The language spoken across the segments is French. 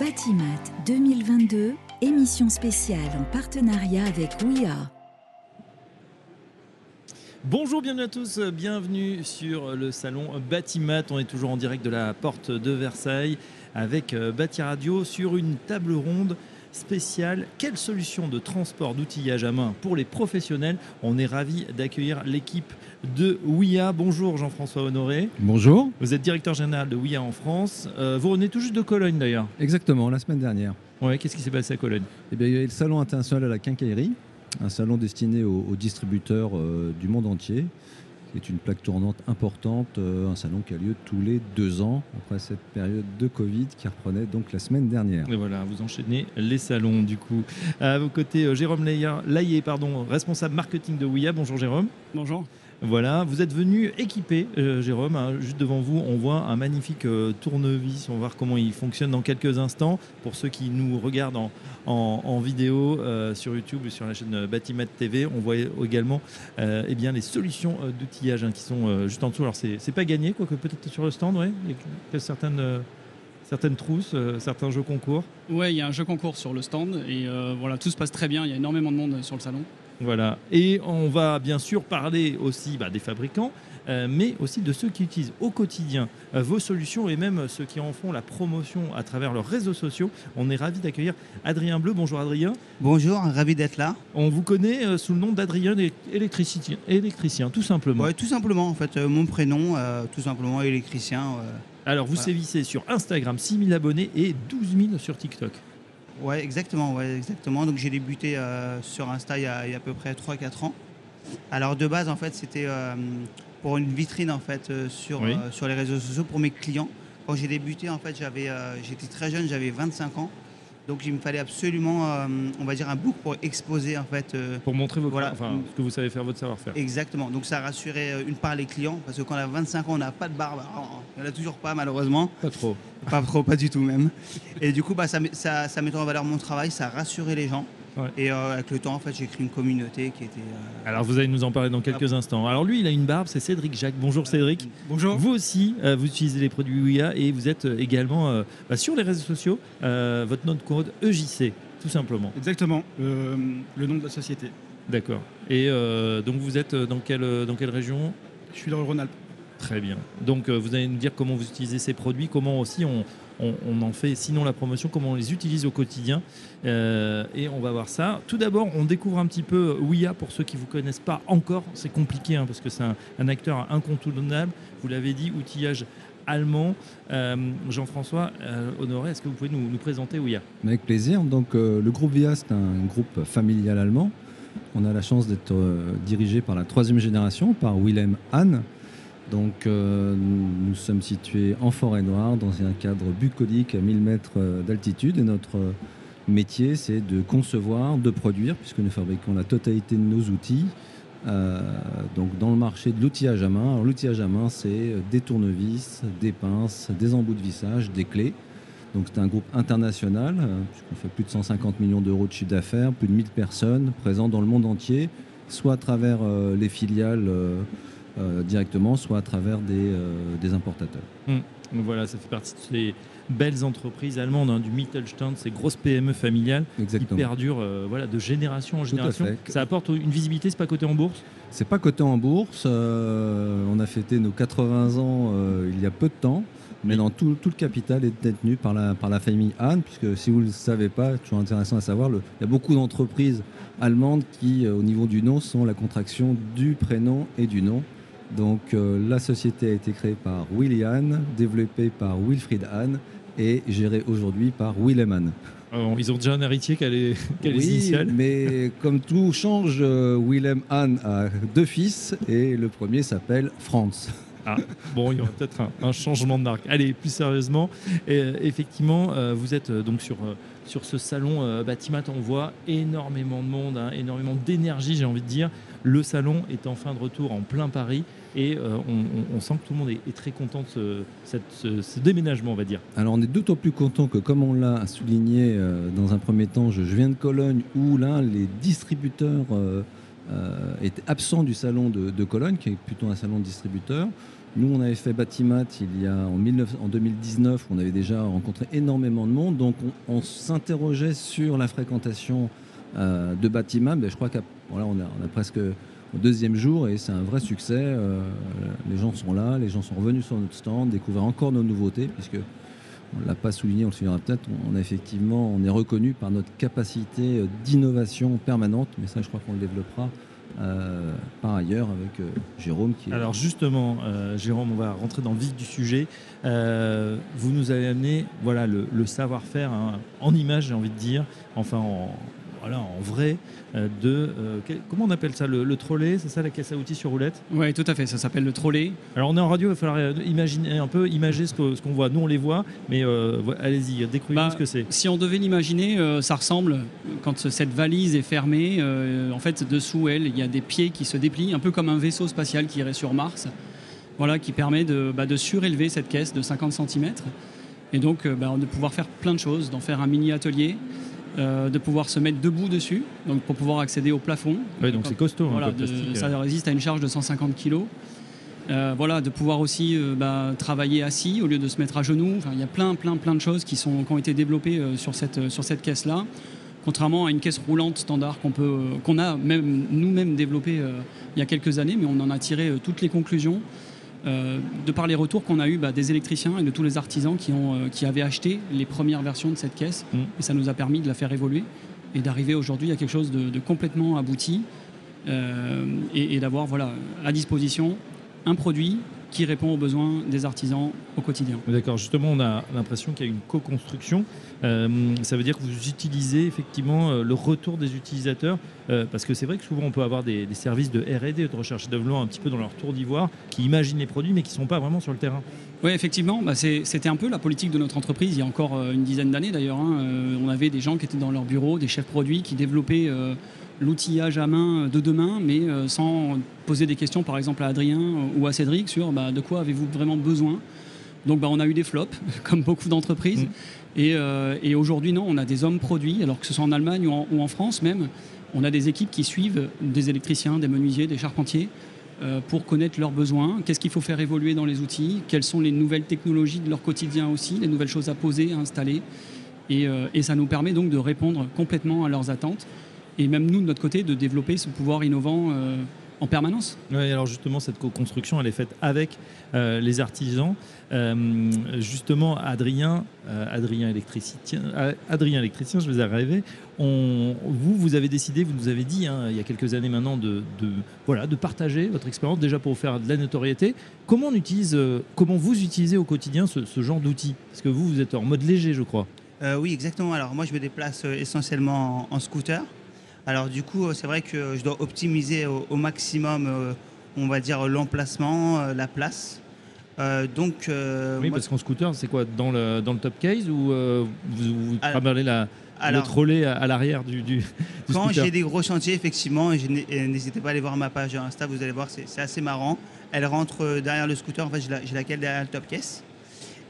Batimat 2022, émission spéciale en partenariat avec WIA. Bonjour, bienvenue à tous, bienvenue sur le salon Batimat. On est toujours en direct de la porte de Versailles avec euh, Bati Radio sur une table ronde spéciale. Quelle solution de transport d'outillage à main pour les professionnels? On est ravi d'accueillir l'équipe de WIA. Bonjour Jean-François Honoré. Bonjour. Vous êtes directeur général de WIA en France. Euh, vous revenez tout juste de Cologne d'ailleurs. Exactement, la semaine dernière. Ouais, qu'est-ce qui s'est passé à Cologne? Eh bien, il y a eu le salon international à la quincaillerie, un salon destiné aux, aux distributeurs euh, du monde entier. C'est une plaque tournante importante, euh, un salon qui a lieu tous les deux ans, après cette période de Covid qui reprenait donc la semaine dernière. Et voilà, vous enchaînez les salons du coup. À vos côtés, euh, Jérôme Laillé, pardon, responsable marketing de WIA. Bonjour Jérôme. Bonjour. Voilà, vous êtes venu équipé, euh, Jérôme. hein, juste devant vous, on voit un magnifique euh, tournevis. On va voir comment il fonctionne dans quelques instants. Pour ceux qui nous regardent en, vidéo euh, sur YouTube ou sur la chaîne Batimat TV, on voit également eh bien, les solutions d'outillage hein, qui sont juste en dessous. Alors, c'est pas gagné, quoique peut-être sur le stand, ouais. Il y a certaines, trousses, certains jeux concours. Ouais, il y a un jeu concours sur le stand et voilà, tout se passe très bien. Il y a énormément de monde sur le salon. Voilà. Et on va bien sûr parler aussi bah, des fabricants, euh, mais aussi de ceux qui utilisent au quotidien euh, vos solutions et même ceux qui en font la promotion à travers leurs réseaux sociaux. On est ravi d'accueillir Adrien Bleu. Bonjour Adrien. Bonjour, ravi d'être là. On vous connaît euh, sous le nom d'Adrien électricien, électricien, tout simplement. Ouais, tout simplement, en fait, mon prénom, tout simplement électricien. Alors vous Voilà. sévissez sur Instagram, 6000 abonnés et 12 000 sur TikTok. Ouais, exactement, ouais, exactement. Donc j'ai débuté euh, sur Insta il y, a, il y a à peu près 3-4 ans. Alors de base, en fait, c'était euh, pour une vitrine en fait euh, sur, Oui. sur les réseaux sociaux pour mes clients. Quand j'ai débuté, en fait, j'avais, j'étais très jeune, j'avais 25 ans. Donc il me fallait absolument, euh, on va dire, un book pour exposer en fait euh, Pour montrer vos Voilà. enfin, ce que vous savez faire, votre savoir-faire. Exactement. Donc ça rassurait euh, une part les clients parce que quand on a 25 ans, on n'a pas de barbe. Alors, Il n'y en a toujours pas malheureusement. Pas trop. Pas trop, pas du tout même. Et du coup, bah, ça, met- ça, ça mettait en valeur mon travail, ça rassurait les gens. Ouais. Et euh, avec le temps, en fait, j'ai créé une communauté qui était. euh, Alors vous allez nous en parler dans quelques instants. Alors lui, il a une barbe, c'est Cédric Jacques. Bonjour Cédric. Bonjour. Vous aussi, euh, vous utilisez les produits WIA et vous êtes également bah, sur les réseaux sociaux. votre nom de code EJC, tout simplement. Exactement, le nom de la société. D'accord. Et donc vous êtes dans quelle, dans quelle région? Je suis dans le Rhône-Alpes. Très bien. Donc euh, vous allez nous dire comment vous utilisez ces produits, comment aussi on, en fait, sinon la promotion, comment on les utilise au quotidien. Euh, et on va voir ça. Tout d'abord, on découvre un petit peu WIA pour ceux qui ne vous connaissent pas encore. C'est compliqué hein, parce que c'est un, acteur incontournable. Vous l'avez dit, outillage allemand. Euh, Jean-François Honoré, est-ce que vous pouvez nous, présenter WIA Avec plaisir. Donc, le groupe VIA, c'est un groupe familial allemand. On a la chance d'être dirigé par la troisième génération, par Willem Hahn. Donc, euh, nous sommes situés en forêt noire, dans un cadre bucolique à 1000 mètres euh, d'altitude. Et notre euh, métier, c'est de concevoir, de produire, puisque nous fabriquons la totalité de nos outils. donc, dans le marché de l'outillage à main. Alors, l'outillage à main, c'est des tournevis, des pinces, des embouts de vissage, des clés. Donc c'est un groupe international, puisqu'on fait plus de 150 millions d'euros de chiffre d'affaires, plus de 1000 personnes présentes dans le monde entier, soit à travers les filiales euh, directement, soit à travers des, euh, des importateurs. Donc voilà, ça fait partie de ces belles entreprises allemandes, hein, du Mittelstand, ces grosses PME familiales qui perdurent euh, voilà, de génération en génération. Ça apporte une visibilité, c'est pas coté en bourse? C'est pas coté en bourse, on a fêté nos 80 ans il y a peu de temps. Mais dans tout, tout le capital est détenu par la, par la famille Hahn, puisque si vous ne le savez pas, toujours intéressant à savoir, le- il y a beaucoup d'entreprises allemandes qui, au niveau du nom, sont la contraction du prénom et du nom. Donc euh, la société a été créée par Willy Hahn, développée par Wilfried Hahn et gérée aujourd'hui par Willem Hahn. Euh, Ils ont déjà un héritier qui a les, qui a les Oui, initiales. mais comme tout change, euh, Willem Hahn a deux fils et le premier s'appelle Franz. Ah, bon, il y aura peut-être un, un changement de marque. Allez, plus sérieusement, et, effectivement, vous êtes donc sur, sur ce salon euh, Batimat, on voit énormément de monde, hein, énormément d'énergie, j'ai envie de dire. Le salon est en fin de retour en plein Paris et euh, on, sent que tout le monde est, très content de ce, déménagement, on va dire. Alors on est d'autant plus content que comme on l'a souligné euh, dans un premier temps, je, viens de Cologne où là les distributeurs euh, euh, étaient absents du salon de Cologne, qui est plutôt un salon de distributeurs. Nous, on avait fait Batimat il y a en, 19 en 2019, on avait déjà rencontré énormément de monde, donc on, s'interrogeait sur la fréquentation euh, de Batimat. Mais je crois qu'on voilà, a, presque au deuxième jour et c'est un vrai succès. Euh, les gens sont là, les gens sont revenus sur notre stand, découvrir encore nos nouveautés, puisque on ne l'a pas souligné, on le soulignera peut-être, on a effectivement, on est reconnu par notre capacité euh, d'innovation permanente, mais ça je crois qu'on le développera euh, par ailleurs avec euh, Jérôme qui est... Alors justement, euh, Jérôme, on va rentrer dans le vif du sujet. Vous nous avez amené voilà, le, le savoir-faire hein, en image, j'ai envie de dire, enfin en, voilà, en vrai, euh, de... euh, quel- comment on appelle ça Le, le trolley, c'est ça la caisse à outils sur roulette? Oui, tout à fait. Ça s'appelle le trolley. Alors on est en radio, il va falloir euh, imaginer un peu, imager ce qu'on voit. Nous on les voit, mais euh, allez-y, décrivez-nous Bah, ce que c'est. Si on devait l'imaginer, euh, ça ressemble, quand cette valise est fermée, en fait, dessous elle, il y a des pieds qui se déplient, un peu comme un vaisseau spatial qui irait sur Mars, voilà, qui permet de, bah, de surélever cette caisse de 50 cm, et donc bah, de pouvoir faire plein de choses, d'en faire un mini atelier, de pouvoir se mettre debout dessus, donc pour pouvoir accéder au plafond. Ouais, donc c'est costaud. hein, de- ça euh. résiste à une charge de 150 kg. voilà, de pouvoir aussi euh, bah, travailler assis au lieu de se mettre à genoux. Enfin, il y a plein, plein, plein de choses qui, sont, qui ont été développées euh, sur cette, euh, sur cette caisse-là. Contrairement à une caisse roulante standard qu'on peut, euh, qu'on a même nous-mêmes développée euh, il y a quelques années, mais on en a tiré euh, toutes les conclusions. Euh, de par les retours qu'on a eu bah, des électriciens et de tous les artisans qui, ont, euh, qui avaient acheté les premières versions de cette caisse. Mm. Et ça nous a permis de la faire évoluer et d'arriver aujourd'hui à quelque chose de, de complètement abouti euh, et, et d'avoir voilà, à disposition un produit qui répond aux besoins des artisans au quotidien. D'accord, justement, on a l'impression qu'il y a une co-construction. Euh, ça veut dire que vous utilisez effectivement euh, le retour des utilisateurs, euh, parce que c'est vrai que souvent on peut avoir des, des services de R&D, de recherche et développement, un petit peu dans leur tour d'ivoire, qui imaginent les produits, mais qui ne sont pas vraiment sur le terrain. Oui, effectivement, bah, c'était un peu la politique de notre entreprise il y a encore une dizaine d'années d'ailleurs. hein. On avait des gens qui étaient dans leur bureau, des chefs produits qui développaient euh, l'outillage à main de demain, mais euh, sans poser des questions par exemple à Adrien ou à Cédric sur bah, de quoi avez-vous vraiment besoin? Donc bah, on a eu des flops, comme beaucoup d'entreprises. Mm. Et, euh, et aujourd'hui, non, on a des hommes produits, alors que ce soit en Allemagne ou en, ou en France même, on a des équipes qui suivent des électriciens, des menuisiers, des charpentiers euh, pour connaître leurs besoins, qu'est-ce qu'il faut faire évoluer dans les outils, quelles sont les nouvelles technologies de leur quotidien aussi, les nouvelles choses à poser, à installer? Et, euh, et ça nous permet donc de répondre complètement à leurs attentes et même nous, de notre côté, de développer ce pouvoir innovant euh, en permanence. Oui, alors justement, cette co-construction, elle est faite avec euh, les artisans. Euh, justement, Adrien, euh, Adrien électricien, Adrien électricien, je vais arriver. On, vous, vous avez décidé, vous nous avez dit hein, il y a quelques années maintenant de, de, voilà, de partager votre expérience déjà pour vous faire de la notoriété. Comment on utilise, euh, comment vous utilisez au quotidien ce, ce genre d'outils? Parce que vous, vous êtes en mode léger, je crois. Euh, oui, exactement. Alors moi, je me déplace essentiellement en, en scooter. Alors du coup, euh, c'est vrai que je dois optimiser au, au maximum, euh, on va dire, l'emplacement, euh, la place. Euh, donc, euh, oui, moi- parce qu'en scooter, c'est quoi dans le, dans le top case ou euh, vous, vous trimballez la, alors, le trolley à, à l'arrière du, du, du quand j'ai des gros chantiers, effectivement, n'hésitez pas à aller voir ma page Insta, vous allez voir, c'est assez marrant. Elle rentre derrière le scooter, en fait, j'ai la, j'ai la cale derrière le top case.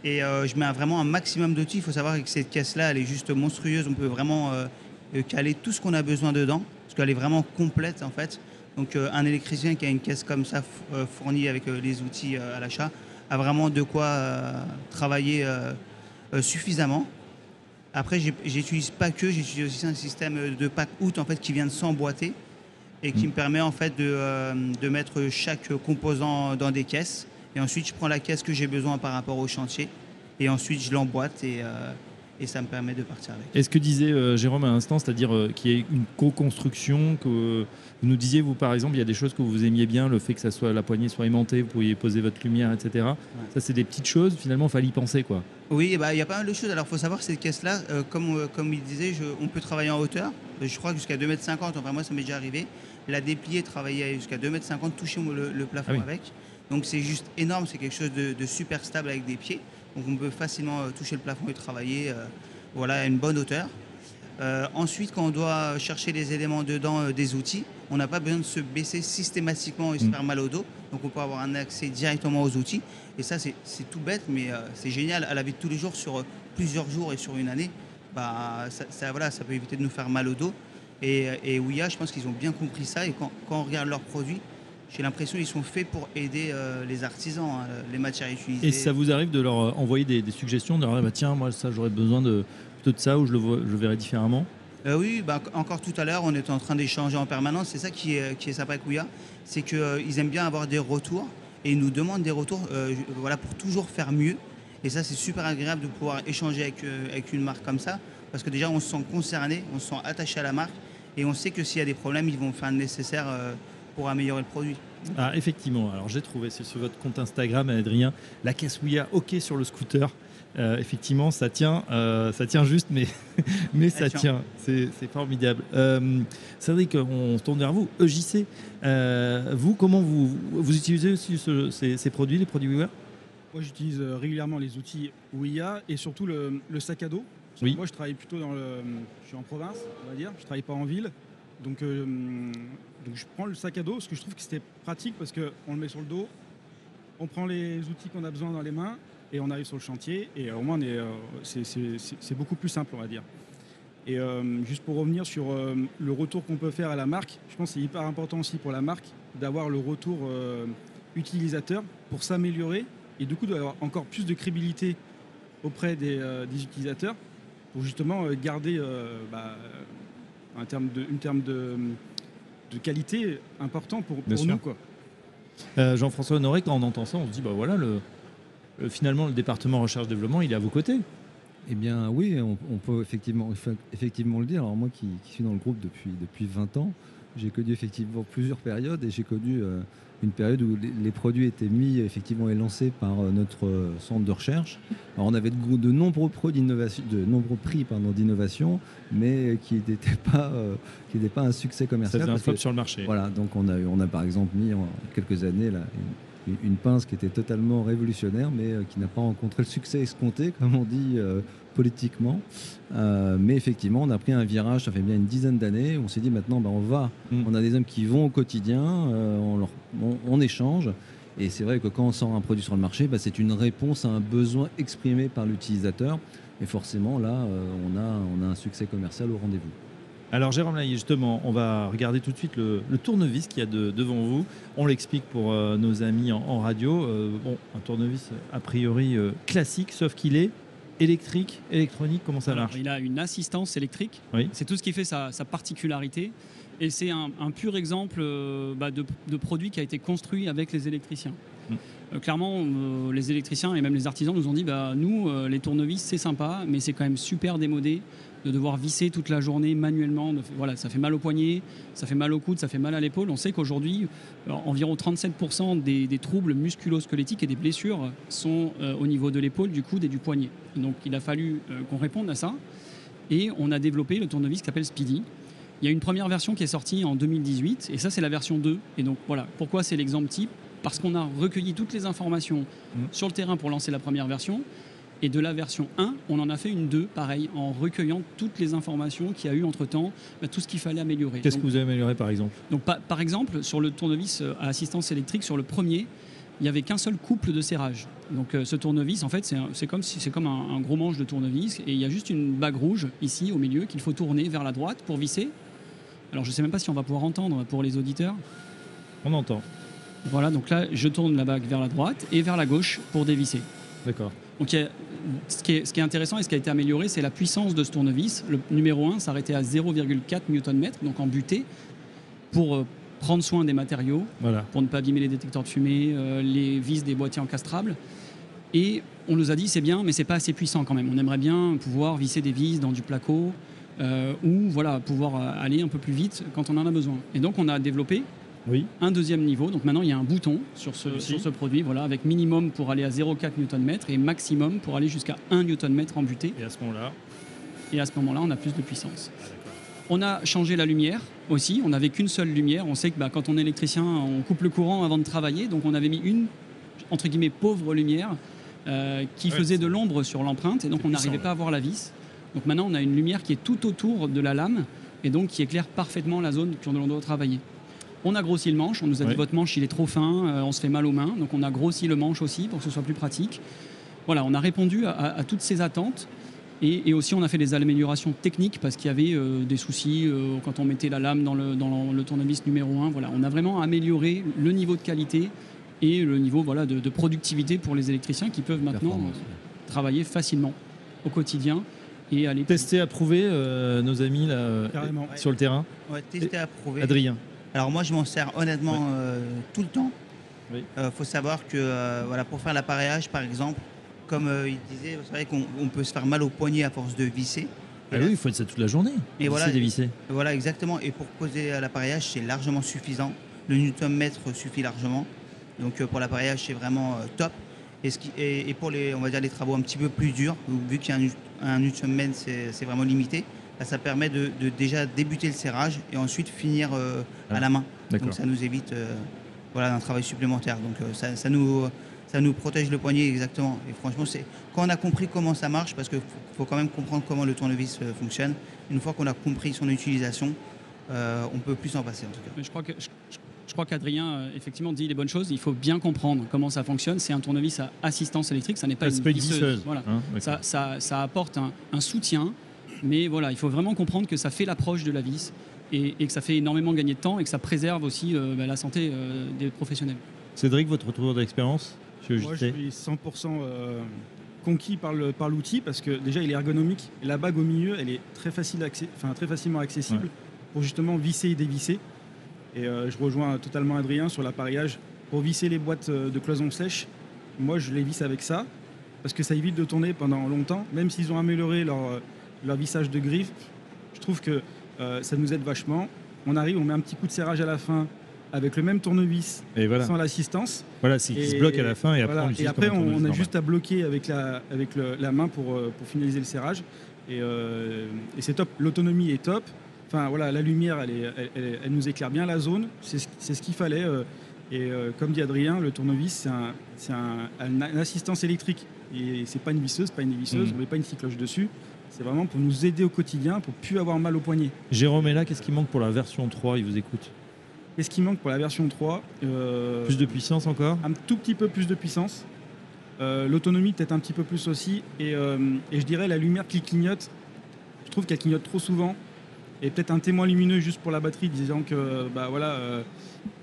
Et je mets vraiment un maximum d'outils. Il faut savoir que cette caisse-là, elle est juste monstrueuse. On peut vraiment caler tout ce qu'on a besoin dedans, parce qu'elle est vraiment complète, en fait. Donc, euh, un électricien qui a une caisse comme ça, euh, fournie avec euh, les outils à l'achat, a vraiment de quoi travailler suffisamment. Après, j'utilise pas que, j'utilise aussi un système de pack out en fait qui vient de s'emboîter et qui Mm. me permet en fait de, de mettre chaque composant dans des caisses. Et ensuite, je prends la caisse que j'ai besoin par rapport au chantier et ensuite je l'emboîte et, euh, et ça me permet de partir avec. Et ce que disait euh, Jérôme à l'instant, c'est-à-dire euh, qu'il y ait une co-construction, que euh, vous nous disiez, vous par exemple, il y a des choses que vous aimiez bien, le fait que ça soit, la poignée soit aimantée, vous pourriez poser votre lumière, etc. Ça, c'est des petites choses, finalement, il fallait y penser. quoi. Oui, bah, il y a pas mal de choses. Alors, il faut savoir que cette caisse-là, euh, comme, comme il disait, je- on peut travailler en hauteur. Je crois jusqu'à 2,50 m. Enfin, moi, ça m'est déjà arrivé. La déplier, travailler jusqu'à 2,50 m, toucher le, le plafond Ah oui. avec. Donc, c'est juste énorme. C'est quelque chose de, de super stable avec des pieds. Donc, on peut facilement euh, toucher le plafond et travailler euh, voilà, à une bonne hauteur. Euh, ensuite, quand on doit chercher les éléments dedans euh, des outils, on n'a pas besoin de se baisser systématiquement et se Mm. faire mal au dos. Donc, on peut avoir un accès directement aux outils. Et ça, c'est tout bête, mais euh, c'est génial. À la vie de tous les jours, sur plusieurs jours et sur une année, bah, ça, ça, voilà, ça peut éviter de nous faire mal au dos. Et, et je pense qu'ils ont bien compris ça. Et quand, quand on regarde leurs produits, j'ai l'impression qu'ils sont faits pour aider euh, les artisans, hein, les matières utilisées. Et ça vous arrive de leur euh, envoyer des, des suggestions, de leur dire bah, tiens, moi ça j'aurais besoin de de ça ou je le, vois, je le verrais différemment? Euh, oui, bah, encore tout à l'heure, on était en train d'échanger en permanence. C'est ça qui est, qui est sympa avec Ouya, c'est qu'ils aiment bien avoir des retours et ils nous demandent des retours euh, voilà, pour toujours faire mieux. Et ça, c'est super agréable de pouvoir échanger avec, avec une marque comme ça, parce que déjà, on se sent concerné, on se sent attaché à la marque et on sait que s'il y a des problèmes, ils vont faire le nécessaire pour améliorer le produit. Ah, effectivement. Alors j'ai trouvé, c'est sur votre compte Instagram, Adrien, la caisse Ouya OK sur le scooter. Euh, effectivement, ça tient, euh, ça tient juste, mais, mais ça tient. tient. C'est formidable. Euh, Cédric, on se tourne vers vous. EJC, euh, vous, comment vous, vous utilisez aussi ce- ces, ces produits, les produits Ouya Moi, j'utilise régulièrement les outils OUIA et surtout le, le sac à dos. Oui. Moi, je travaille plutôt dans le. Je suis en province, on va dire. Je travaille pas en ville. Donc, euh, donc je prends le sac à dos parce que je trouve que c'était pratique parce qu'on le met sur le dos, on prend les outils qu'on a besoin dans les mains et on arrive sur le chantier. Et euh, au moins, euh, c'est- beaucoup plus simple, on va dire. Et juste pour revenir sur le retour qu'on peut faire à la marque, je pense que c'est hyper important aussi pour la marque d'avoir le retour utilisateur pour s'améliorer et du coup d'avoir encore plus de crédibilité auprès des, utilisateurs pour justement garder bah, un terme de, une terme de, de qualité important pour, pour nous. Quoi. Euh, Jean-François Honoré, quand on entend ça, on se dit bah voilà, le, le- finalement, le département recherche-développement, il est à vos côtés. Eh bien oui, on, on peut effectivement, effe- effectivement le dire. Alors moi qui, qui suis dans le groupe depuis, depuis 20 ans, j'ai connu effectivement plusieurs périodes et j'ai connu euh, une période où les, produits étaient mis effectivement et lancés par euh, notre euh, centre de recherche. Alors on avait de, nombreux prix d'innovation, de nombreux prix d'innovation, mais qui n'étaient pas, euh, qui n'étaient pas un succès Ça commercial. faisait un flop que- sur le marché. voilà, donc on a, eu- on a par exemple mis en quelques années là, une, pince qui était totalement révolutionnaire, mais euh, qui n'a pas rencontré le succès escompté, comme on dit euh, politiquement. Euh, mais effectivement, on a pris un virage, ça fait bien une dizaine d'années. On s'est dit maintenant, bah, on va, Mm. on a des hommes qui vont au quotidien, euh, on, leur- on- on échange. Et c'est vrai que quand on sort un produit sur le marché, bah, c'est une réponse à un besoin exprimé par l'utilisateur. Et forcément, là, on, a, on a un succès commercial au rendez-vous. Alors Jérôme Laillé, justement, on va regarder tout de suite le, le tournevis qu'il y a de- devant vous. On l'explique pour euh, nos amis en, en radio. Euh, bon, un tournevis euh, a priori euh, classique, sauf qu'il est électrique, électronique. Comment ça Alors, marche? il a une assistance électrique. Oui. C'est tout ce qui fait sa, sa particularité. Et c'est un, un pur exemple bah, de, de produit qui a été construit avec les électriciens. Euh, clairement, euh, les électriciens et même les artisans nous ont dit bah, nous, euh, les tournevis, c'est sympa, mais c'est quand même super démodé de devoir visser toute la journée manuellement. Voilà, ça fait mal au poignet, ça fait mal au coude, ça fait mal à l'épaule. On sait qu'aujourd'hui, environ 37% des, troubles musculo-squelettiques et des blessures sont au niveau de l'épaule, du coude et du poignet. Donc il a fallu qu'on réponde à ça. Et on a développé le tournevis qui s'appelle Speedy. Il y a une première version qui est sortie en 2018, et ça c'est la version 2. Et donc voilà, pourquoi c'est l'exemple type? Parce qu'on a recueilli toutes les informations Mhm. sur le terrain pour lancer la première version. Et de la version 1, on en a fait une 2, pareil, en recueillant toutes les informations qu'il y a eu entre-temps, bah, tout ce qu'il fallait améliorer. Qu'est-ce que vous avez amélioré par exemple? Donc, pa- par exemple, sur le tournevis euh, à assistance électrique, sur le premier, il n'y avait qu'un seul couple de serrage. Donc, euh, ce tournevis, en fait, c'est un- c'est comme, si, c'est comme un, un gros manche de tournevis et il y a juste une bague rouge ici au milieu qu'il faut tourner vers la droite pour visser. Alors, je ne sais même pas si on va pouvoir entendre pour les auditeurs. On entend. Voilà, donc là, je tourne la bague vers la droite et vers la gauche pour dévisser. D'accord. Donc, a- ce, qui est, ce qui est intéressant et ce qui a été amélioré, c'est la puissance de ce tournevis. Le numéro 1 s'arrêtait à 0,4 Nm, donc en butée, pour euh, prendre soin des matériaux, Voilà. pour ne pas abîmer les détecteurs de fumée, euh, les vis des boîtiers encastrables. Et on nous a dit c'est bien, mais c'est pas assez puissant quand même. On aimerait bien pouvoir visser des vis dans du placo euh, ou voilà pouvoir aller un peu plus vite quand on en a besoin. Et donc on a développé Oui. un deuxième niveau. Donc maintenant il y a un bouton sur ce, Celui-ci. sur ce produit, voilà, avec minimum pour aller à 0,4 Nm et maximum pour aller jusqu'à 1 Nm en butée. Et à ce moment-là. Et à ce moment-là, on a plus de puissance. On a changé la lumière aussi. On n'avait qu'une seule lumière. On sait que bah, quand on est électricien, on coupe le courant avant de travailler. Donc on avait mis une, entre guillemets, pauvre lumière euh, qui Ouais, faisait de l'ombre sur l'empreinte. Et donc on n'arrivait pas à voir la vis. Donc maintenant, on a une lumière qui est tout autour de la lame et donc qui éclaire parfaitement la zone que l'on doit travailler. On a grossi le manche. On nous a Ouais. dit votre manche, il est trop fin, euh, on se fait mal aux mains. Donc on a grossi le manche aussi pour que ce soit plus pratique. Voilà, on a répondu à- à- à toutes ces attentes Et, et aussi, on a fait des améliorations techniques parce qu'il y avait euh, des soucis euh, quand on mettait la lame dans le, dans le, le tournevis numéro 1. Voilà, on a vraiment amélioré le niveau de qualité et le niveau voilà, de, de productivité pour les électriciens qui peuvent maintenant travailler facilement au quotidien et aller Tester, approuver euh, nos amis là, euh, Carrément. sur le terrain. Ouais, tester, approuver. Adrien. Alors moi je m'en sers honnêtement euh, tout le temps. Il Oui. faut savoir que euh, voilà, pour faire l'appareillage par exemple, comme euh, il disait, c'est vrai qu'on on peut se faire mal au poignet à force de visser. Ah oui, il faut être ça toute la journée. Et voilà. Visser, dévisser. Voilà exactement. Et pour poser à l'appareillage c'est largement suffisant. Le Newton mètre suffit largement. Donc euh, pour l'appareillage c'est vraiment euh, top. Et, ce qui- et- et pour les, on va dire, les travaux un petit peu plus durs, vu qu'il y a un, un Newton mètre c'est c'est vraiment limité, bah, ça permet de, de déjà débuter le serrage et ensuite finir euh, Ah, à la main. Donc ça nous évite euh, voilà, un travail supplémentaire. Donc euh, ça, ça nous, ça nous protège le poignet exactement. Et franchement, c'est quand on a compris comment ça marche, parce qu'il faut, faut quand même comprendre comment le tournevis euh, fonctionne. Une fois qu'on a compris son utilisation, euh, on peut plus s'en passer en tout cas. Mais Je crois que je, je- je crois qu'Adrien effectivement dit les bonnes choses. Il faut bien comprendre comment ça fonctionne. C'est un tournevis à assistance électrique, ça n'est pas Ah, une une visseuse. visseuse. Voilà. hein. Ça, ça- ça apporte un, un soutien, mais voilà, il faut vraiment comprendre que ça fait l'approche de la vis et, et que ça fait énormément gagner de temps et que ça préserve aussi euh, bah, la santé euh, des professionnels. Cédric, votre retour d'expérience sur le Moi, je suis 100% euh, conquis par l'outil parce que déjà il est ergonomique et la bague au milieu elle est très facile accé- enfin très facilement accessible Ouais. pour justement visser et dévisser. Et euh, je rejoins totalement Adrien sur l'appareillage pour visser les boîtes de cloison sèche. Moi je les visse avec ça parce que ça évite de tourner pendant longtemps. Même s'ils ont amélioré leur euh, leur vissage de griffe, je trouve que euh, ça nous aide vachement. On arrive, on met un petit coup de serrage à la fin avec le même tournevis Et voilà, sans l'assistance. voilà c'est qu'il se bloque à la fin et après on Et après, a juste à bloquer avec la, avec le- la main pour, euh, pour finaliser le serrage. Et, euh, et c'est top. L'autonomie est top. Enfin voilà, la lumière, elle, est- elle- elle- elle nous éclaire bien la zone. C'est ce, qu'il fallait. euh, et euh, comme dit Adrien, le tournevis, c'est un, c'est un- un- une assistance électrique. Et c'est pas une visseuse, pas une visseuse, Mhm. on met pas une cycloche dessus. C'est vraiment pour nous aider au quotidien, pour plus avoir mal au poignet. Jérôme est là, qu'est-ce qui manque pour la version 3 Il vous écoute. Qu'est-ce qui manque pour la version 3 Euh, Plus de puissance encore un tout petit peu plus de puissance. Euh, L'autonomie peut-être un petit peu plus aussi. Et, euh, et je dirais la lumière qui clignote, je trouve qu'elle clignote trop souvent. Et peut-être un témoin lumineux juste pour la batterie disant que bah voilà,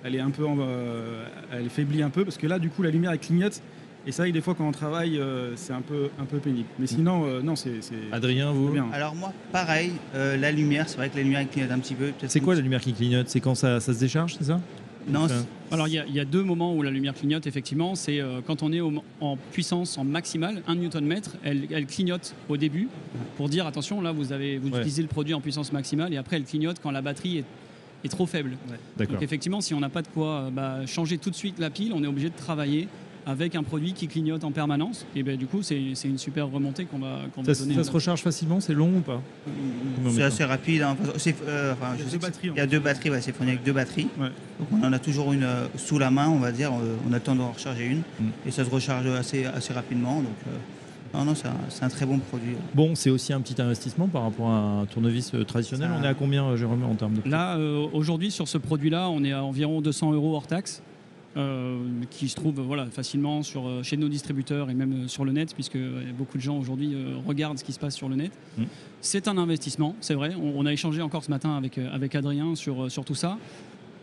elle est un peu, en- elle faiblit un peu parce que là du coup la lumière elle clignote. Et ça, des fois quand on travaille, euh, c'est un peu, un peu pénible. Mais sinon, euh, non, c'est c'est Adrien, vous bien. Alors moi, pareil, euh, la lumière, c'est vrai que la lumière elle clignote un petit peu. C'est quoi la lumière qui clignote? C'est quand ça, ça se décharge, c'est ça? Non, Enfin, c'est- Alors il y, a- il y a deux moments où la lumière clignote effectivement. C'est euh, quand on est au- en puissance en maximale, 1 Nm, elle, elle clignote au début pour dire attention là vous avez vous Ouais. utilisez le produit en puissance maximale et après elle clignote quand la batterie est, est trop faible. D'accord. Donc effectivement, si on n'a pas de quoi bah, changer tout de suite la pile, on est obligé de travailler avec un produit qui clignote en permanence. Et ben du coup, c'est c'est une super remontée qu'on va, qu'on va Ça, donner. ça se recharge facilement, c'est long ou pas c'est assez rapide. hein. Euh, enfin, Il y a deux batteries, en Il y a deux batteries, ouais, c'est fourni avec deux batteries. Ouais. Donc on en a toujours une euh, sous la main, on va dire. euh, on a le temps d'en recharger une. Mm. Et ça se recharge assez, assez rapidement. Donc euh, non, non, c'est un, très bon produit. Bon, c'est aussi un petit investissement par rapport à un tournevis euh, traditionnel. Ça- On est à combien, euh, Jérôme, en termes de prix? Là, euh, aujourd'hui, sur ce produit-là, on est à environ 200 euros hors taxe. Euh, qui se trouve voilà, facilement sur, euh, chez nos distributeurs et même euh, sur le net, puisque beaucoup de gens aujourd'hui euh, regardent ce qui se passe sur le net. Mm. C'est un investissement, c'est vrai. On, on a échangé encore ce matin avec, avec Adrien sur, sur tout ça.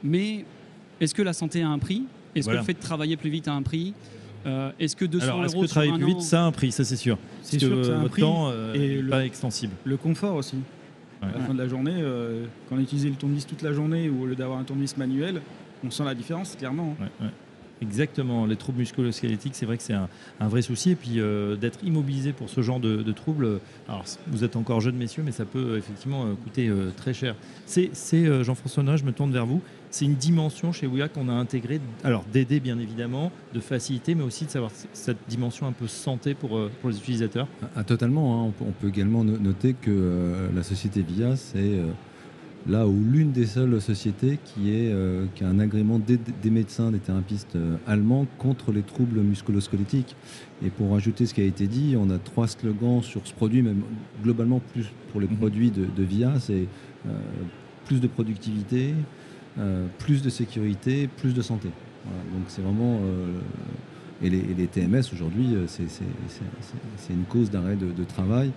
Mais est-ce que la santé a un prix? Est-ce Voilà. que le fait de travailler plus vite a un prix? Euh, Est-ce que 200 Alors, est-ce euros que sur travailler un plus an- vite, ça a un prix, ça c'est sûr. C'est sûr que ça a un votre prix. temps euh, Et n'est le- pas extensible. Le confort aussi. Ouais. À la fin de la journée, euh, quand on utilise le tournevis toute la journée ou au lieu d'avoir un tournevis manuel, on sent la différence, clairement. Ouais, ouais. Exactement, les troubles musculo-squelettiques, c'est vrai que c'est un, un vrai souci. Et puis euh, d'être immobilisé pour ce genre de, de troubles, euh, alors vous êtes encore jeune, messieurs, mais ça peut euh, effectivement euh, coûter euh, très cher. C'est, euh, Jean-François Noël, je me tourne vers vous. C'est une dimension chez WIA qu'on a intégrée, alors d'aider bien évidemment, de facilité, mais aussi de savoir cette dimension un peu santé pour, euh, pour les utilisateurs. Ah, totalement. hein. On, peut, on peut également no- noter que euh, la société VIA, c'est euh, là où l'une des seules sociétés qui, est, euh, qui a un agrément des, des médecins, des thérapeutes euh, allemands contre les troubles musculo-squelettiques. Et pour rajouter ce qui a été dit, on a trois slogans sur ce produit, même globalement plus pour les Mhm. produits de, de VIA, c'est euh, plus de productivité, euh, plus de sécurité, plus de santé. Voilà. donc c'est vraiment... euh, et les, et les TMS aujourd'hui, c'est- une cause d'arrêt de, de travail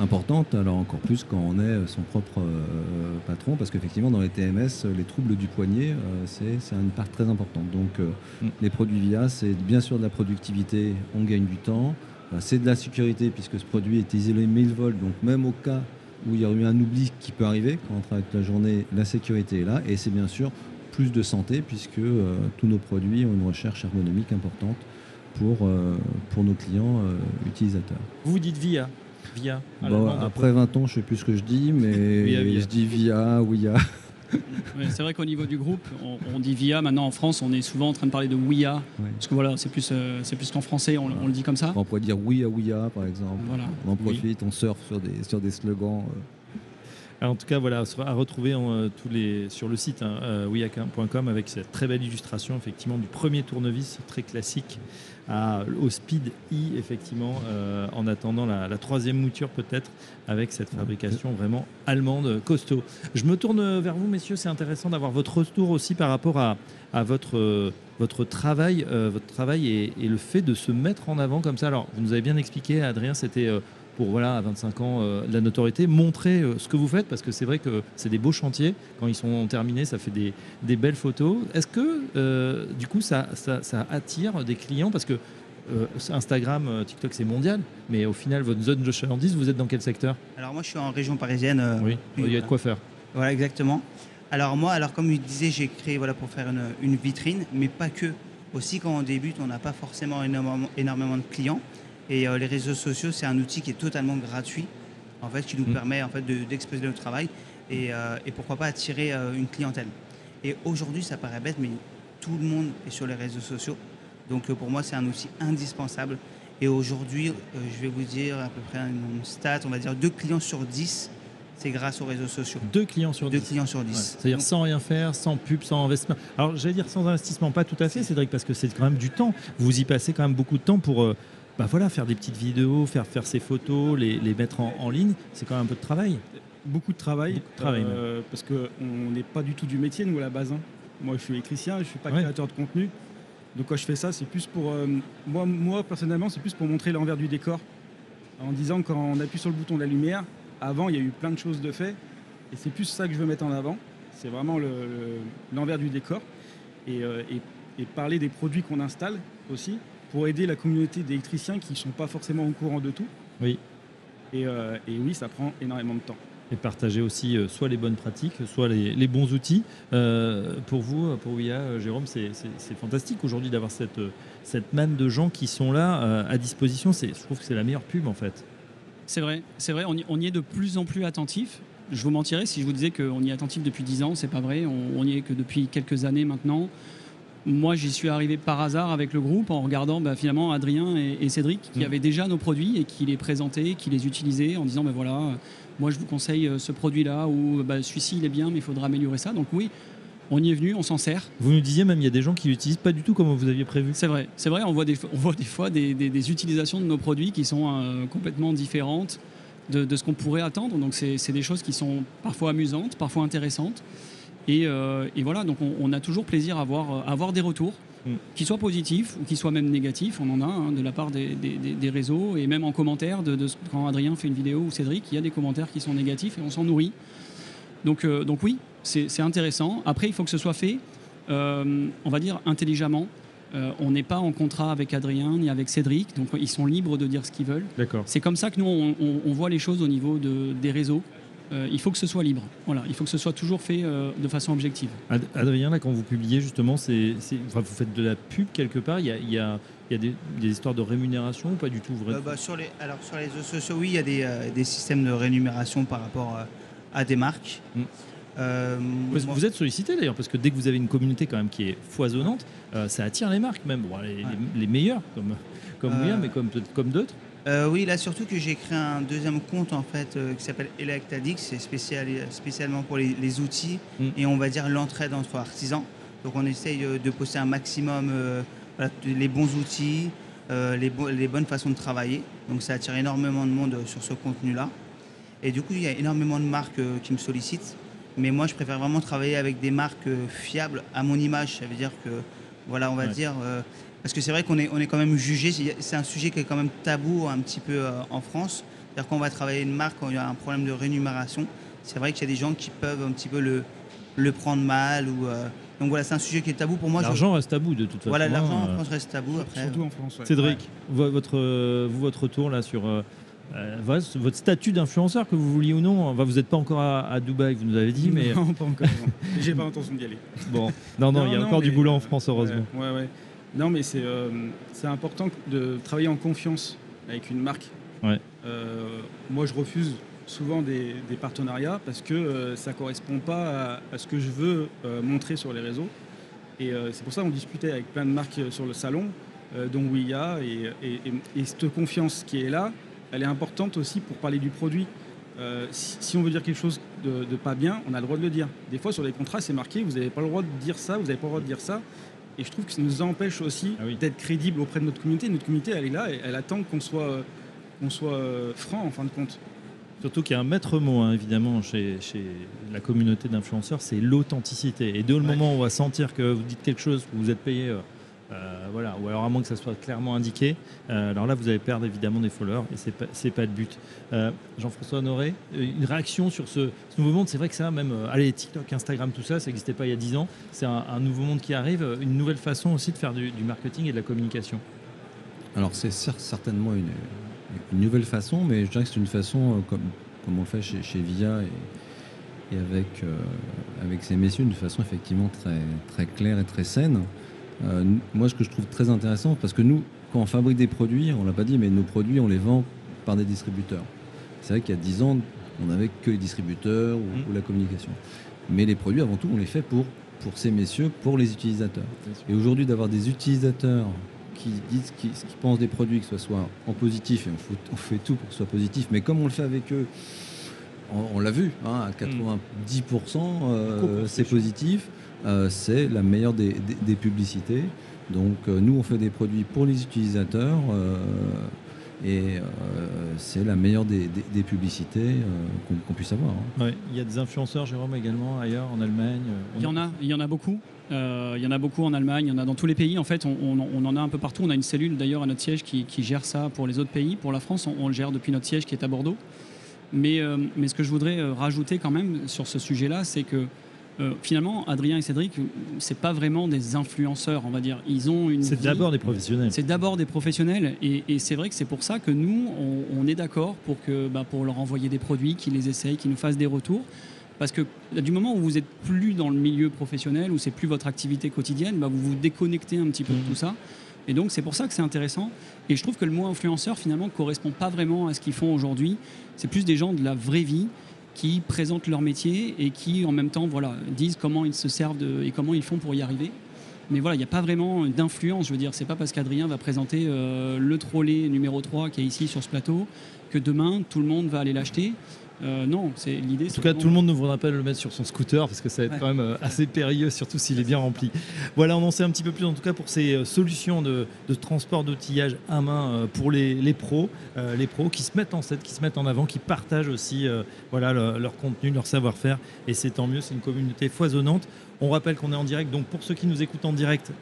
importante, alors encore plus quand on est son propre euh, patron, parce qu'effectivement dans les TMS, les troubles du poignet, euh, c'est une part très importante. Donc euh, Mm. les produits VIA, c'est bien sûr de la productivité, on gagne du temps, Euh, c'est de la sécurité puisque ce produit est isolé 1000 volts, donc même au cas où il y aurait eu un oubli qui peut arriver quand on travaille toute la journée, la sécurité est là, et c'est bien sûr plus de santé puisque euh, tous nos produits ont une recherche ergonomique importante pour, euh, pour nos clients euh, utilisateurs. Vous dites via. Via. à Bon, après 20 ans, je sais plus ce que je dis, mais Via, via. je dis via, via. Ouais, c'est vrai qu'au niveau du groupe, on, on dit VIA. Maintenant, en France, on est souvent en train de parler de WIA. Ouais. Parce que voilà, c'est plus, euh, c'est plus qu'en français, on, on le dit comme ça. On pourrait dire oui à Ouya, par exemple. Voilà. On en profite, on surfe sur des, sur des slogans. euh. Alors, en tout cas, voilà, à retrouver en, euh, tous les, sur le site hein, euh, avec cette très belle illustration effectivement du premier tournevis très classique au Speed I effectivement euh, en attendant la, troisième mouture peut-être avec cette fabrication vraiment allemande costaud. Je me tourne vers vous messieurs, c'est intéressant d'avoir votre retour aussi par rapport à, à votre, votre travail, euh, votre travail et, et le fait de se mettre en avant comme ça. Alors vous nous avez bien expliqué Adrien, c'était euh, pour voilà à 25 ans euh, de la notoriété, montrer euh, ce que vous faites parce que c'est vrai que c'est des beaux chantiers. Quand ils sont terminés, ça fait des, des belles photos. Est-ce que euh, du coup ça, ça, ça attire des clients? Parce que Instagram, TikTok c'est mondial, mais au final votre zone de chalandise, vous êtes dans quel secteur? Alors moi je suis en région parisienne. Oui, il y a de voilà. quoi faire. Voilà, exactement. Alors moi, alors comme je disais, j'ai créé voilà, pour faire une, une vitrine, mais pas que. Aussi, quand on débute, on n'a pas forcément énormément, énormément de clients. Et euh, les réseaux sociaux, c'est un outil qui est totalement gratuit, en fait, qui nous Mm. permet en fait, de- d'exposer notre travail et, euh, et pourquoi pas attirer euh, une clientèle. Et aujourd'hui, ça paraît bête, mais tout le monde est sur les réseaux sociaux. Donc pour moi, c'est un outil indispensable. Et aujourd'hui, je vais vous dire à peu près une stat, on va dire deux clients sur 10, c'est grâce aux réseaux sociaux. Deux clients sur Deux dix. clients sur Ouais. 10. C'est-à-dire sans rien faire, sans pub, sans investissement. Alors j'allais dire sans investissement, pas tout à fait, Cédric, parce que c'est quand même du temps. Vous y passez quand même beaucoup de temps pour bah voilà, faire des petites vidéos, faire, faire ces photos, les, les mettre en, en ligne. C'est quand même un peu de travail. Beaucoup de travail. Beaucoup de travail, euh, parce qu'on n'est pas du tout du métier, nous, à la base. hein. Moi, je suis électricien, je ne suis pas Ouais. créateur de contenu. Donc, quand je fais ça, c'est plus pour. euh, moi, moi, personnellement, c'est plus pour montrer l'envers du décor. En disant, quand on appuie sur le bouton de la lumière, avant, il y a eu plein de choses de fait. Et c'est plus ça que je veux mettre en avant. C'est vraiment le- le- l'envers du décor. Et, euh, et- et parler des produits qu'on installe aussi, pour aider la communauté d'électriciens qui ne sont pas forcément au courant de tout. Oui. Et, euh, et oui, ça prend énormément de temps. Et partager aussi euh, soit les bonnes pratiques, soit les, les bons outils. Euh, pour vous, pour WIA, euh, Jérôme, c'est fantastique aujourd'hui d'avoir cette, cette manne de gens qui sont là euh, à disposition. C'est- Je trouve que c'est la meilleure pub en fait. C'est vrai, c'est vrai, on y, on y est de plus en plus attentif. Je vous mentirais si je vous disais qu'on y est attentif depuis 10 ans, c'est pas vrai, on, on y est que depuis quelques années maintenant. Moi, j'y suis arrivé par hasard avec le groupe en regardant bah, finalement Adrien et, et Cédric qui Mm. avaient déjà nos produits et qui les présentaient, qui les utilisaient en disant ben voilà, euh, moi je vous conseille euh, ce produit-là ou bah, celui-ci il est bien mais il faudra améliorer ça. Donc oui, on y est venu, on s'en sert. Vous nous disiez même il y a des gens qui l'utilisent pas du tout comme vous aviez prévu. C'est vrai, c'est vrai, on voit des, on voit des fois des, des- des utilisations de nos produits qui sont euh, complètement différentes de, de ce qu'on pourrait attendre. Donc c'est des choses qui sont parfois amusantes, parfois intéressantes. Et, euh, et voilà, donc on, on a toujours plaisir à avoir, euh, à avoir des retours, Mm. qui soient positifs ou qui soient même négatifs. On en a hein, de la part des, des- des- des réseaux et même en commentaire, de, de ce- quand Adrien fait une vidéo ou Cédric, il y a des commentaires qui sont négatifs et on s'en nourrit. Donc, euh, donc oui, c'est intéressant. Après, il faut que ce soit fait, on va dire, intelligemment. Euh, on n'est pas en contrat avec Adrien ni avec Cédric, donc ils sont libres de dire ce qu'ils veulent. C'est comme ça que nous, on, on- on voit les choses au niveau de- des réseaux. Euh, il faut que ce soit libre. Voilà, il faut que ce soit toujours fait euh, de façon objective. Ad- Adrien, là, quand vous publiez justement, c'est, c'est- enfin, vous faites de la pub quelque part. Il y a, il y a- il y a des, des histoires de rémunération ou pas du tout vrai? Euh, bah, sur, les, alors, sur les réseaux sociaux, oui, il y a des, euh, des systèmes de rémunération par rapport euh, à des marques. Mm. Euh, moi- Vous êtes sollicité d'ailleurs, parce que dès que vous avez une communauté quand même qui est foisonnante, euh, ça attire les marques même, Bon, les, les- les meilleures comme comme Euh, mais comme peut-être comme d'autres. Euh, oui, là surtout que j'ai créé un deuxième compte en fait euh, qui s'appelle Electadix, c'est spécial, spécialement pour les, les outils Mm. et on va dire l'entraide entre artisans. Donc on essaye euh, de poster un maximum euh, voilà, les bons outils, les, bo- les bonnes façons de travailler. Donc ça attire énormément de monde sur ce contenu-là. Et du coup, il y a énormément de marques qui me sollicitent. Mais moi, je préfère vraiment travailler avec des marques fiables à mon image. Ça veut dire que, voilà, on va Ouais. dire. Parce que c'est vrai qu'on est, on est quand même jugé. C'est- un sujet qui est quand même tabou un petit peu euh, en France. C'est-à-dire qu'on va travailler une marque quand il y a un problème de rémunération. C'est vrai qu'il y a des gens qui peuvent un petit peu le, le prendre mal. Ou, euh, Donc voilà, c'est un sujet qui est tabou pour moi. je- L'argent reste tabou de toute façon. Voilà, l'argent hein, en euh. France reste tabou. Après, Surtout en France. ouais. Cédric, vo- votre, euh, vous, votre tour là sur euh, euh, votre statut d'influenceur, que vous vouliez ou non. Enfin, vous n'êtes pas encore à, à Dubaï, vous nous avez dit, mais Non, pas encore. non. J'ai pas l'intention d'y aller. bon. Non, non, il y a Non, encore du boulot en France, heureusement. Ouais, ouais. Non, mais c'est euh, c'est important de travailler en confiance avec une marque. Ouais. Euh, moi, je refuse souvent des, des partenariats parce que euh, ça correspond pas à, à ce que je veux montrer sur les réseaux. Et c'est pour ça qu'on discutait avec plein de marques sur le salon, dont Ouya. Et, et, et- et cette confiance qui est là, elle est importante aussi pour parler du produit. Euh, si, si on veut dire quelque chose de, de pas bien, on a le droit de le dire. Des fois, sur les contrats, c'est marqué, vous n'avez pas le droit de dire ça, vous n'avez pas le droit de dire ça. Et je trouve que ça nous empêche aussi Ah oui. d'être crédible auprès de notre communauté. Notre communauté, elle est là, et elle attend qu'on soit, euh, qu'on soit euh, franc en fin de compte. Surtout qu'il y a un maître mot, hein, évidemment, chez, chez la communauté d'influenceurs, c'est l'authenticité. Et dès le Ouais. moment où on va sentir que vous dites quelque chose, que vous êtes payé, euh, voilà, ou alors à moins que ça soit clairement indiqué, euh, alors là, vous allez perdre évidemment des followers, et c'est pas, pas le but. Euh, Jean-François Honoré, une réaction sur ce, nouveau monde, c'est vrai que ça, même, allez, TikTok, Instagram, tout ça, ça n'existait pas il y a 10 ans, c'est un, nouveau monde qui arrive, une nouvelle façon aussi de faire du, marketing et de la communication. Alors c'est cer- certainement une, nouvelle façon, mais je dirais que c'est une façon comme, on le fait chez, chez Via et, avec, avec ces messieurs, une façon effectivement très claire et très saine. Euh, moi, ce que je trouve très intéressant, parce que nous, quand on fabrique des produits, on l'a pas dit, mais nos produits, on les vend par des distributeurs. C'est vrai qu'il y a 10 ans, on n'avait que les distributeurs ou, Mhm. ou la communication. Mais les produits, avant tout, on les fait pour, pour ces messieurs, pour les utilisateurs. Et aujourd'hui, d'avoir des utilisateurs qui disent ce qu'ils pensent des produits, que ce soit en positif, et on fait, on fait tout pour que ce soit positif, mais comme on le fait avec eux, on, on l'a vu, hein, à 90%, euh, Co-construction. c'est positif, euh, c'est la meilleure des, des- des publicités. Donc euh, nous, on fait des produits pour les utilisateurs. euh, et euh, c'est la meilleure des, des- des publicités euh, qu'on puisse avoir. hein. Ouais, il y a des influenceurs, Jérôme, également, ailleurs, en Allemagne. euh, Il y en a, il y en a beaucoup. Euh, il y en a beaucoup en Allemagne, il y en a dans tous les pays. En fait, on, on- on en a un peu partout. On a une cellule d'ailleurs à notre siège qui, qui gère ça pour les autres pays. Pour la France, on, on le gère depuis notre siège qui est à Bordeaux. Mais, euh, mais ce que je voudrais euh, rajouter quand même sur ce sujet-là, c'est que euh, finalement, Adrien et Cédric, c'est pas vraiment des influenceurs, on va dire. Ils ont une. C'est d'abord des professionnels. c'est d'abord des professionnels et, et c'est vrai que c'est pour ça que nous, on, on est d'accord pour, que, bah, pour leur envoyer des produits, qu'ils les essayent, qu'ils nous fassent des retours. Parce que du moment où vous êtes plus dans le milieu professionnel, où c'est plus votre activité quotidienne, bah, vous vous déconnectez un petit peu de Mhm. tout ça. Et donc c'est pour ça que c'est intéressant. Et je trouve que le mot influenceur finalement ne correspond pas vraiment à ce qu'ils font aujourd'hui. C'est plus des gens de la vraie vie qui présentent leur métier et qui en même temps disent comment ils se servent et comment ils font pour y arriver. Mais voilà, il n'y a pas vraiment d'influence. Je veux dire, c'est pas parce qu'Adrien va présenter euh, le trolley numéro 3 qui est ici sur ce plateau que demain tout le monde va aller l'acheter. Euh, non, c'est l'idée. En tout cas, tout le monde ne voudra pas le mettre sur son scooter parce que ça va être Ouais. quand même euh, assez périlleux, surtout s'il est bien rempli. Voilà, on en sait un petit peu plus en tout cas pour ces euh, solutions de, de transport d'outillage à main pour les, les pros, euh, les pros qui se mettent en scène, qui se mettent en avant, qui partagent aussi euh, voilà, le- leur contenu, leur savoir-faire. Et c'est tant mieux, c'est une communauté foisonnante. On rappelle qu'on est en direct, donc pour ceux qui nous écoutent en direct,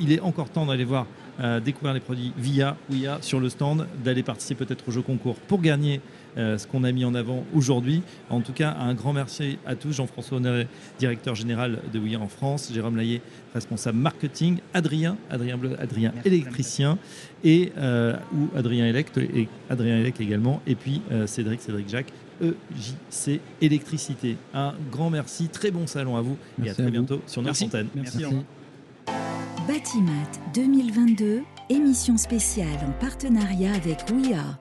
il est encore temps d'aller voir, euh, découvrir les produits via Ouya sur le stand, d'aller participer peut-être au jeu concours pour gagner euh, ce qu'on a mis en avant aujourd'hui. En tout cas, un grand merci à tous. Jean-François Honoré, directeur général de Ouya en France, Jérôme Laillé, responsable marketing, Adrien, Adrien Bleu, Adrien Merci, électricien et euh, ou Adrien Elect et Adrien Elect également et puis euh, Cédric Cédric Jacques EJC électricité. Un grand merci, très bon salon à vous et à très à bientôt sur notre Merci. antenne. Merci. Merci. Batimat 2022, émission spéciale en partenariat avec Ouya.